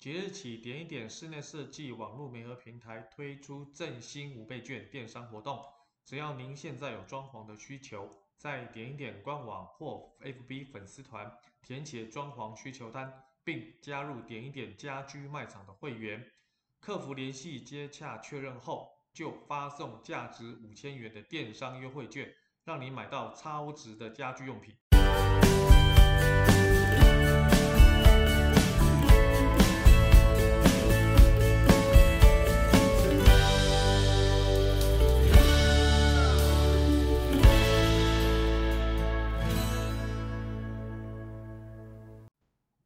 即日起，点一点室内设计网络媒合平台推出振兴五倍券电商活动。只要您现在有装潢的需求，在点一点官网或 FB 粉丝团填写装潢需求单，并加入点一点家居卖场的会员，客服联系接洽确认后，就发送价值五千元的电商优惠券，让你买到超值的家居用品。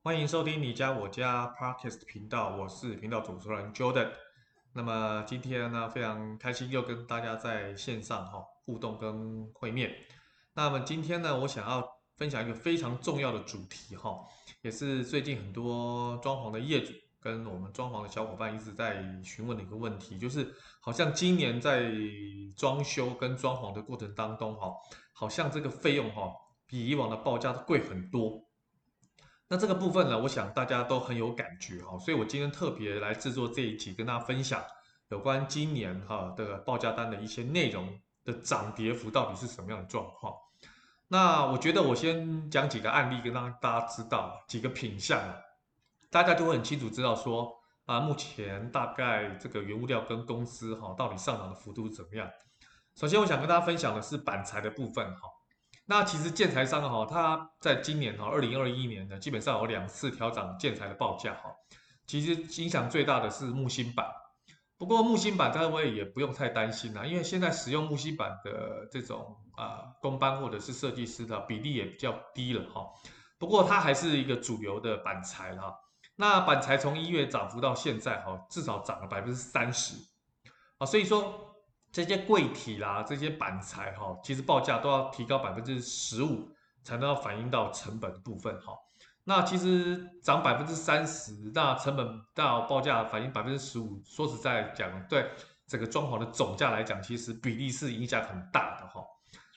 欢迎收听你家我家 Podcast 频道，我是频道主持人 Jordan。那么今天呢，非常开心又跟大家在线上哈互动跟会面。那么今天呢，我想要分享一个非常重要的主题哈，也是最近很多装潢的业主跟我们装潢的小伙伴一直在询问的一个问题，就是好像今年在装修跟装潢的过程当中哈，好像这个费用哈比以往的报价都贵很多。那这个部分呢，我想大家都很有感觉哈，所以我今天特别来制作这一集，跟大家分享有关今年哈的报价单的一些内容的涨跌幅到底是什么样的状况。那我觉得我先讲几个案例，跟让大家知道几个品项，大家就会很清楚知道说啊，目前大概这个原物料跟公司哈到底上涨的幅度怎么样。首先，我想跟大家分享的是板材的部分哈。那其实建材商哈，他在今年哈，二零二一年呢，基本上有两次调涨建材的报价哈。其实影响最大的是木芯板，不过木芯板各位也不用太担心啦，因为现在使用木芯板的这种啊工班或者是设计师的比例也比较低了哈。不过它还是一个主流的板材哈。那板材从一月涨幅到现在哈，至少涨了百分之三十啊，所以说。这些柜体啦，这些板材哈，其实报价都要提高百分之十五，才能要反映到成本部分哈。那其实涨百分之三十，那成本到报价反映百分之十五，说实在讲，对整个装潢的总价来讲，其实比例是影响很大的哈。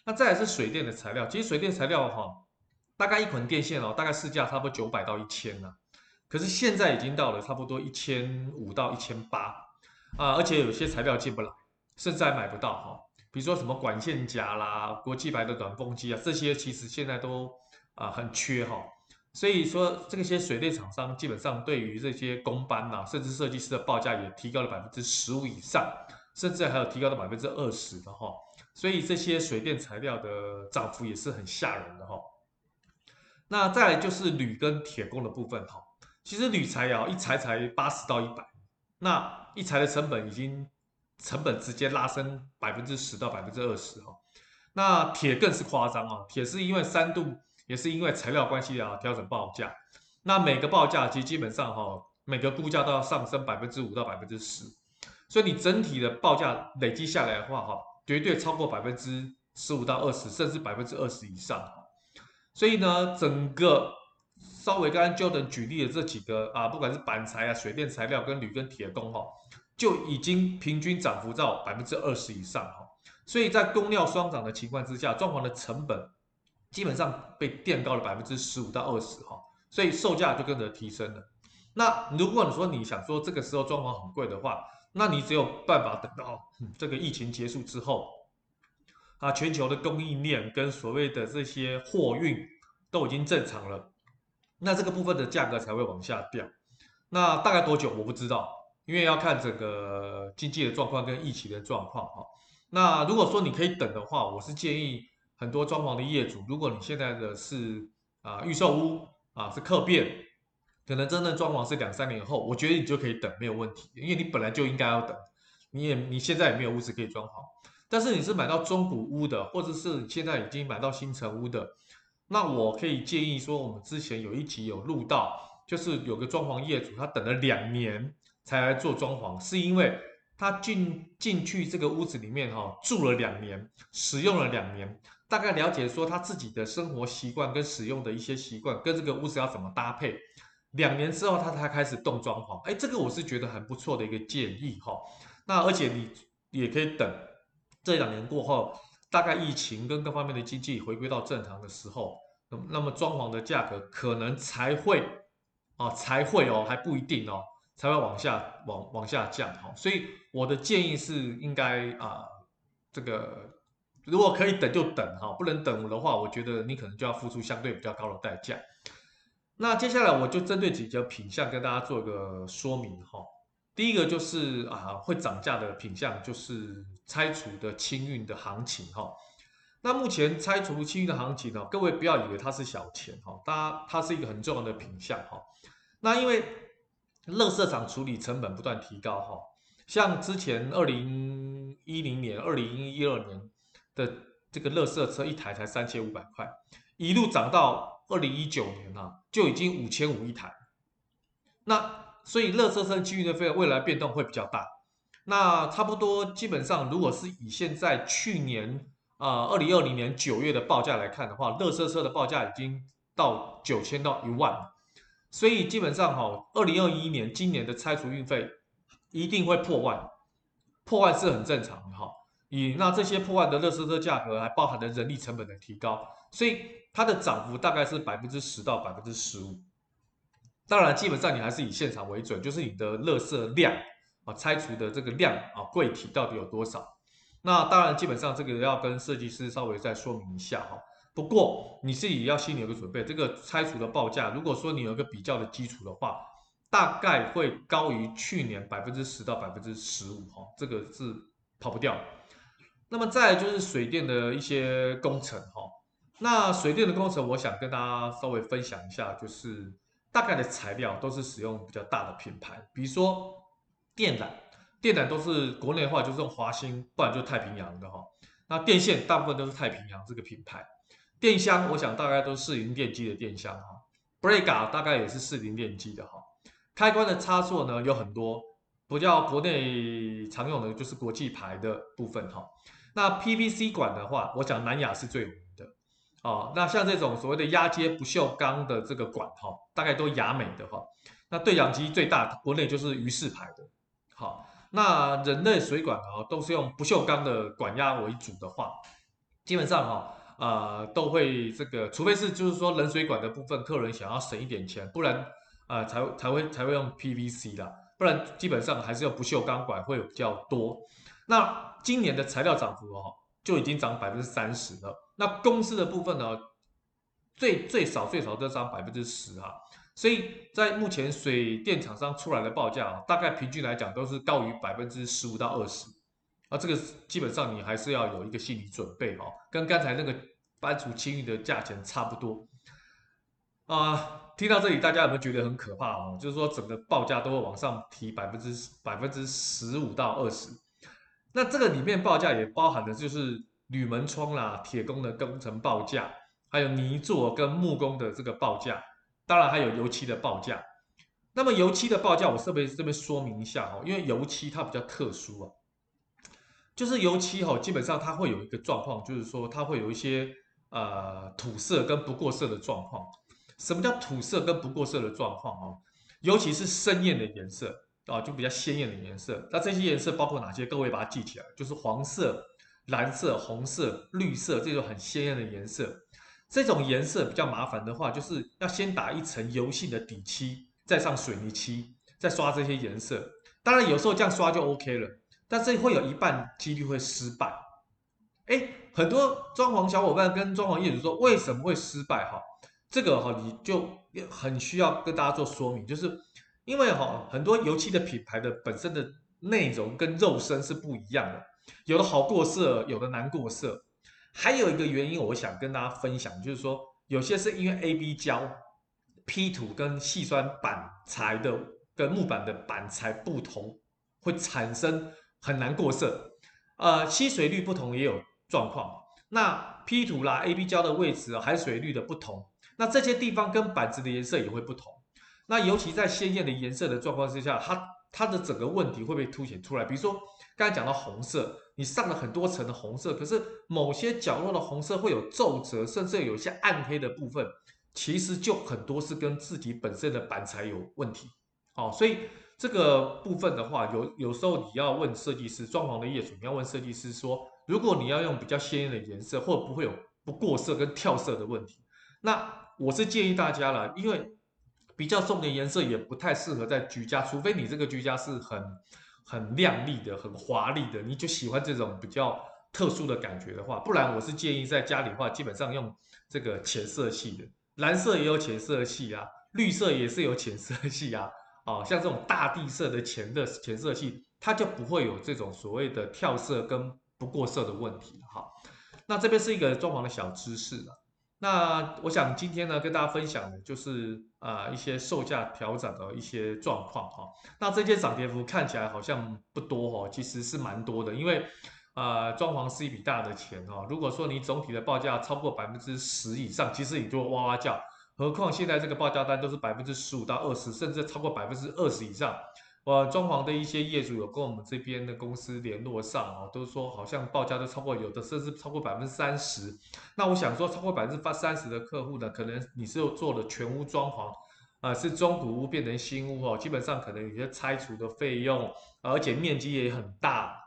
那再来是水电的材料，其实水电材料哈，大概一捆电线哦，大概市价差不多九百到一千呢，可是现在已经到了差不多一千五到一千八啊，而且有些材料进不来。甚至还买不到哈，比如说什么管线夹啦、国际牌的暖风机啊，这些其实现在都啊很缺哈。所以说这些水电厂商基本上对于这些工班呐，甚至设计师的报价也提高了百分之十五以上，甚至还有提高到百分之二十的哈。所以这些水电材料的涨幅也是很吓人的哈。那再来就是铝跟铁工的部分哈，其实铝材啊一材才八十到一百，那一材的成本已经。成本直接拉升百分之十到百分之二十哈，那铁更是夸张啊，铁是因为三度，也是因为材料关系啊调整报价，那每个报价其实基本上哈，每个估价都要上升百分之五到百分之十，所以你整体的报价累积下来的话哈，绝对超过百分之十五到二十，甚至百分之二十以上，所以呢，整个稍微刚刚 John 举例的这几个啊，不管是板材啊、水电材料跟铝跟铁工哈。就已经平均涨幅到百分之二十以上哈，所以在供料双涨的情况之下，装潢的成本基本上被垫高了百分之十五到二十哈，所以售价就跟着提升了。那如果你说你想说这个时候装潢很贵的话，那你只有办法等到这个疫情结束之后，啊，全球的供应链跟所谓的这些货运都已经正常了，那这个部分的价格才会往下掉。那大概多久我不知道。因为要看整个经济的状况跟疫情的状况哈，那如果说你可以等的话，我是建议很多装潢的业主，如果你现在的是啊预售屋啊是客变，可能真正装潢是两三年后，我觉得你就可以等没有问题，因为你本来就应该要等，你也你现在也没有屋子可以装潢，但是你是买到中古屋的，或者是你现在已经买到新城屋的，那我可以建议说，我们之前有一集有录到，就是有个装潢业主他等了两年。才来做装潢，是因为他进进去这个屋子里面哈，住了两年，使用了两年，大概了解说他自己的生活习惯跟使用的一些习惯，跟这个屋子要怎么搭配。两年之后他才开始动装潢，哎，这个我是觉得很不错的一个建议哈。那而且你也可以等这两年过后，大概疫情跟各方面的经济回归到正常的时候，那么那么装潢的价格可能才会哦才会哦，还不一定哦，才会往下往往下降哈。所以我的建议是应该啊、呃，这个如果可以等就等哈，不能等的话，我觉得你可能就要付出相对比较高的代价。那接下来我就针对几个品相跟大家做一个说明哈。第一个就是啊会涨价的品相，就是拆除的清运的行情哈。那目前拆除清运的行情呢，各位不要以为它是小钱哈，它它是一个很重要的品相哈。那因为垃圾场处理成本不断提高哈，像之前二零一零年、二零一二年的这个垃圾车一台才三千五百块，一路涨到。二零一九年啊，就已经五千五一台，那所以垃圾车清运的费用未来变动会比较大。那差不多基本上，如果是以现在去年啊二零二零年九月的报价来看的话，垃圾车的报价已经到九千到一万，所以基本上哈，二零二一年今年的拆除运费一定会破万，破万是很正常的哈。以那这些破万的垃圾车价格，还包含了人力成本的提高，所以。它的涨幅大概是百分之十到百分之十五，当然基本上你还是以现场为准，就是你的垃圾量啊，拆除的这个量啊，柜体到底有多少？那当然基本上这个要跟设计师稍微再说明一下哈。不过你自己要心里有个准备，这个拆除的报价，如果说你有一个比较的基础的话，大概会高于去年百分之十到百分之十五哈，这个是跑不掉。那么再来就是水电的一些工程哈。那水电的工程，我想跟大家稍微分享一下，就是大概的材料都是使用比较大的品牌，比如说电缆，电缆都是国内的话就是用华兴，不然就太平洋的哈。那电线大部分都是太平洋这个品牌，电箱我想大概都是四零电机的电箱哈，Brega 大概也是四零电机的哈。开关的插座呢有很多，不叫国内常用的就是国际牌的部分哈。那 PVC 管的话，我想南亚是最有名的。哦，那像这种所谓的压接不锈钢的这个管哈，大概都亚美的哈。那对讲机最大国内就是余氏牌的。好，那人类水管啊都是用不锈钢的管压为主的话，基本上哈呃都会这个，除非是就是说冷水管的部分，客人想要省一点钱，不然啊、呃、才才会才会用 PVC 啦，不然基本上还是用不锈钢管会有比较多。那今年的材料涨幅哦。就已经涨百分之三十了。那公司的部分呢，最最少最少都涨百分之十哈。所以在目前水电厂商出来的报价啊，大概平均来讲都是高于百分之十五到二十。啊，这个基本上你还是要有一个心理准备哦，跟刚才那个搬除清运的价钱差不多。啊，听到这里大家有没有觉得很可怕哦？就是说整个报价都会往上提百分之百分之十五到二十。那这个里面报价也包含的就是铝门窗啦、铁工的工程报价，还有泥作跟木工的这个报价，当然还有油漆的报价。那么油漆的报价，我特别这边说明一下哈，因为油漆它比较特殊啊，就是油漆哈，基本上它会有一个状况，就是说它会有一些呃土色跟不过色的状况。什么叫土色跟不过色的状况啊？尤其是深艳的颜色。啊，就比较鲜艳的颜色。那这些颜色包括哪些？各位把它记起来，就是黄色、蓝色、红色、绿色这种很鲜艳的颜色。这种颜色比较麻烦的话，就是要先打一层油性的底漆，再上水泥漆，再刷这些颜色。当然有时候这样刷就 OK 了，但是会有一半几率会失败。哎，很多装潢小伙伴跟装潢业主说，为什么会失败？哈，这个哈你就很需要跟大家做说明，就是。因为哈很多油漆的品牌的本身的内容跟肉身是不一样的，有的好过色，有的难过色。还有一个原因，我想跟大家分享，就是说有些是因为 AB 胶、P 土跟细酸板材的跟木板的板材不同，会产生很难过色。呃，吸水率不同也有状况。那 P 图啦、AB 胶的位置、含水率的不同，那这些地方跟板子的颜色也会不同。那尤其在鲜艳的颜色的状况之下，它它的整个问题会被凸显出来。比如说刚才讲到红色，你上了很多层的红色，可是某些角落的红色会有皱褶，甚至有一些暗黑的部分，其实就很多是跟自己本身的板材有问题。好，所以这个部分的话，有有时候你要问设计师，装潢的业主，你要问设计师说，如果你要用比较鲜艳的颜色，会不会有不过色跟跳色的问题？那我是建议大家了，因为比较重的颜色也不太适合在居家，除非你这个居家是很很亮丽的、很华丽的，你就喜欢这种比较特殊的感觉的话，不然我是建议在家里的话，基本上用这个浅色系的，蓝色也有浅色系啊，绿色也是有浅色系啊，哦，像这种大地色的浅的浅色系，它就不会有这种所谓的跳色跟不过色的问题哈。那这边是一个装潢的小知识了。那我想今天呢，跟大家分享的就是啊、呃、一些售价调整的一些状况哈。那这些涨跌幅看起来好像不多哦，其实是蛮多的，因为啊、呃、装潢是一笔大的钱哦。如果说你总体的报价超过百分之十以上，其实你就哇哇叫。何况现在这个报价单都是百分之十五到二十，甚至超过百分之二十以上。我装潢的一些业主有跟我们这边的公司联络上啊，都说好像报价都超过，有的甚至超过百分之三十。那我想说，超过百分之三十的客户呢，可能你是做了全屋装潢，啊、是中古屋变成新屋哦，基本上可能有些拆除的费用，而且面积也很大，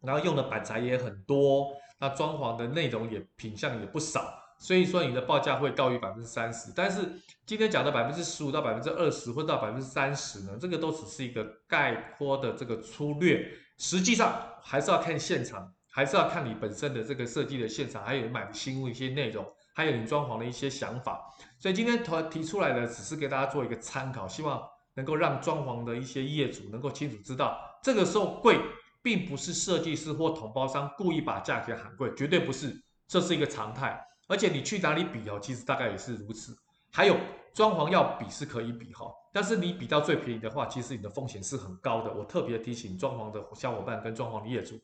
然后用的板材也很多，那装潢的内容也品相也不少。所以说你的报价会高于百分之三十，但是今天讲的百分之十五到百分之二十或到百分之三十呢，这个都只是一个概括的这个粗略，实际上还是要看现场，还是要看你本身的这个设计的现场，还有买的新屋一些内容，还有你装潢的一些想法。所以今天提提出来的只是给大家做一个参考，希望能够让装潢的一些业主能够清楚知道，这个时候贵并不是设计师或统包商故意把价钱喊贵，绝对不是，这是一个常态。而且你去哪里比哦，其实大概也是如此。还有装潢要比是可以比哈，但是你比到最便宜的话，其实你的风险是很高的。我特别提醒装潢的小伙伴跟装潢的业主，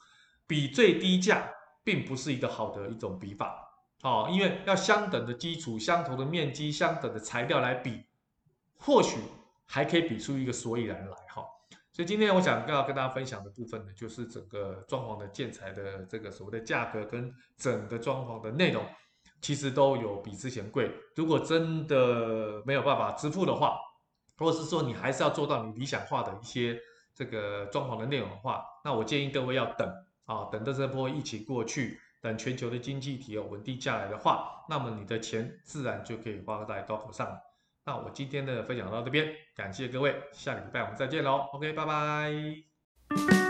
比最低价并不是一个好的一种比法哦，因为要相等的基础、相同的面积、相等的材料来比，或许还可以比出一个所以然来哈。所以今天我想要跟大家分享的部分呢，就是整个装潢的建材的这个所谓的价格跟整个装潢的内容。其实都有比之前贵。如果真的没有办法支付的话，或者是说你还是要做到你理想化的一些这个装潢的内容的话，那我建议各位要等啊，等到这波疫情过去，等全球的经济体有稳定下来的话，那么你的钱自然就可以花在刀口上。那我今天的分享到这边，感谢各位，下礼拜我们再见喽。OK，拜拜。